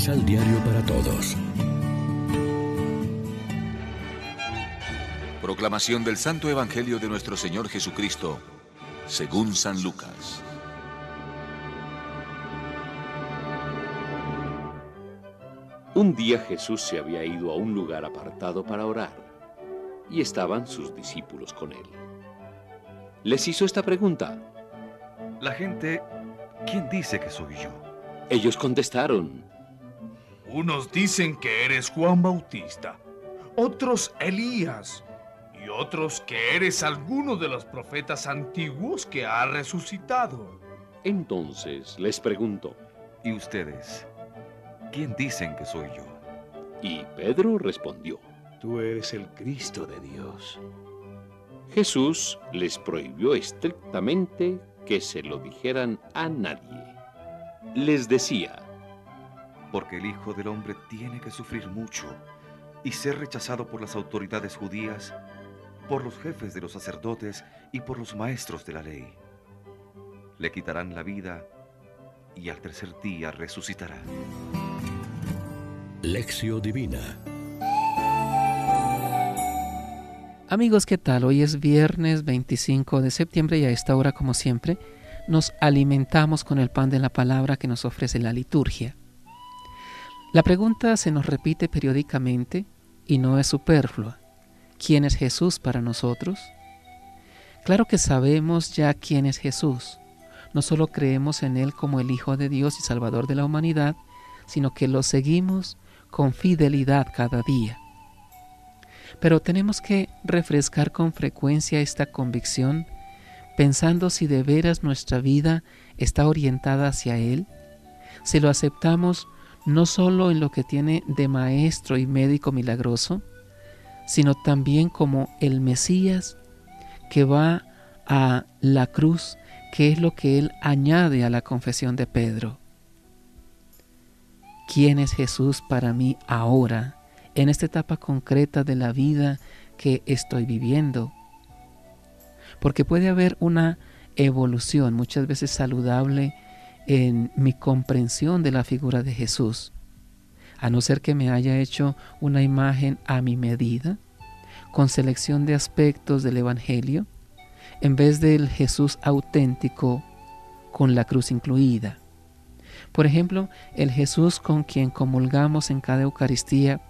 Misal Diario para Todos. Proclamación del Santo Evangelio de nuestro Señor Jesucristo, según San Lucas. Un día Jesús se había ido a un lugar apartado para orar, y estaban sus discípulos con él. Les hizo esta pregunta. La gente, ¿quién dice que soy yo? Ellos contestaron. Unos dicen que eres Juan Bautista, otros Elías, y otros que eres alguno de los profetas antiguos que ha resucitado. Entonces les preguntó. ¿Y ustedes? ¿Quién dicen que soy yo? Y Pedro respondió. Tú eres el Cristo de Dios. Jesús les prohibió estrictamente que se lo dijeran a nadie. Les decía, Porque el Hijo del Hombre tiene que sufrir mucho y ser rechazado por las autoridades judías, por los jefes de los sacerdotes y por los maestros de la ley. Le quitarán la vida y al tercer día resucitará. Lección Divina. Amigos, ¿qué tal? Hoy es viernes 25 de septiembre y a esta hora, como siempre, nos alimentamos con el pan de la palabra que nos ofrece la liturgia. La pregunta se nos repite periódicamente y no es superflua. ¿Quién es Jesús para nosotros? Claro que sabemos ya quién es Jesús. No solo creemos en Él como el Hijo de Dios y Salvador de la humanidad, sino que lo seguimos con fidelidad cada día. Pero tenemos que refrescar con frecuencia esta convicción pensando si de veras nuestra vida está orientada hacia Él, si lo aceptamos no solo en lo que tiene de maestro y médico milagroso, sino también como el Mesías que va a la cruz, que es lo que Él añade a la confesión de Pedro. ¿Quién es Jesús para mí ahora? en esta etapa concreta de la vida que estoy viviendo. Porque puede haber una evolución muchas veces saludable en mi comprensión de la figura de Jesús, a no ser que me haya hecho una imagen a mi medida, con selección de aspectos del Evangelio, en vez del Jesús auténtico con la cruz incluida. Por ejemplo, el Jesús con quien comulgamos en cada Eucaristía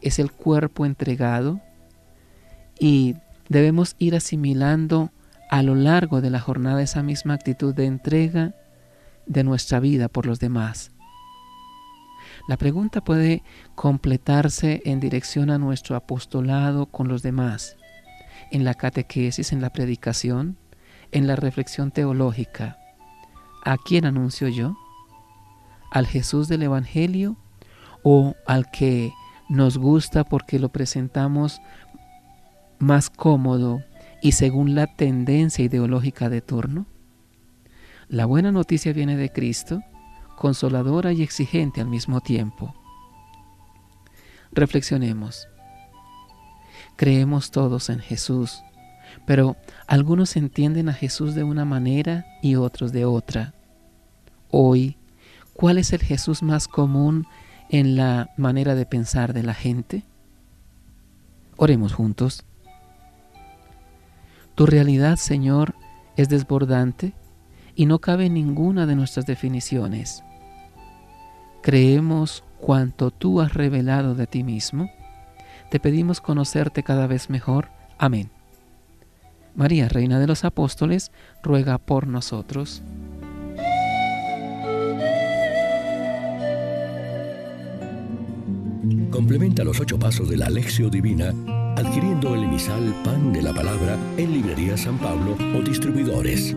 es el cuerpo entregado y debemos ir asimilando a lo largo de la jornada esa misma actitud de entrega de nuestra vida por los demás. La pregunta puede completarse en dirección a nuestro apostolado con los demás, en la catequesis, en la predicación, en la reflexión teológica. ¿A quién anuncio yo? ¿Al Jesús del Evangelio o al que nos gusta porque lo presentamos más cómodo y según la tendencia ideológica de turno? La buena noticia viene de Cristo, consoladora y exigente al mismo tiempo. Reflexionemos. Creemos todos en Jesús, pero algunos entienden a Jesús de una manera y otros de otra. Hoy, ¿cuál es el Jesús más común en la manera de pensar de la gente? Oremos juntos. Tu realidad, Señor, es desbordante y no cabe ninguna de nuestras definiciones. Creemos cuanto tú has revelado de ti mismo. Te pedimos conocerte cada vez mejor. Amén. María, Reina de los Apóstoles, ruega por nosotros. Complementa los ocho pasos de la Alexio Divina adquiriendo el emisal Pan de la Palabra en Librería San Pablo o distribuidores.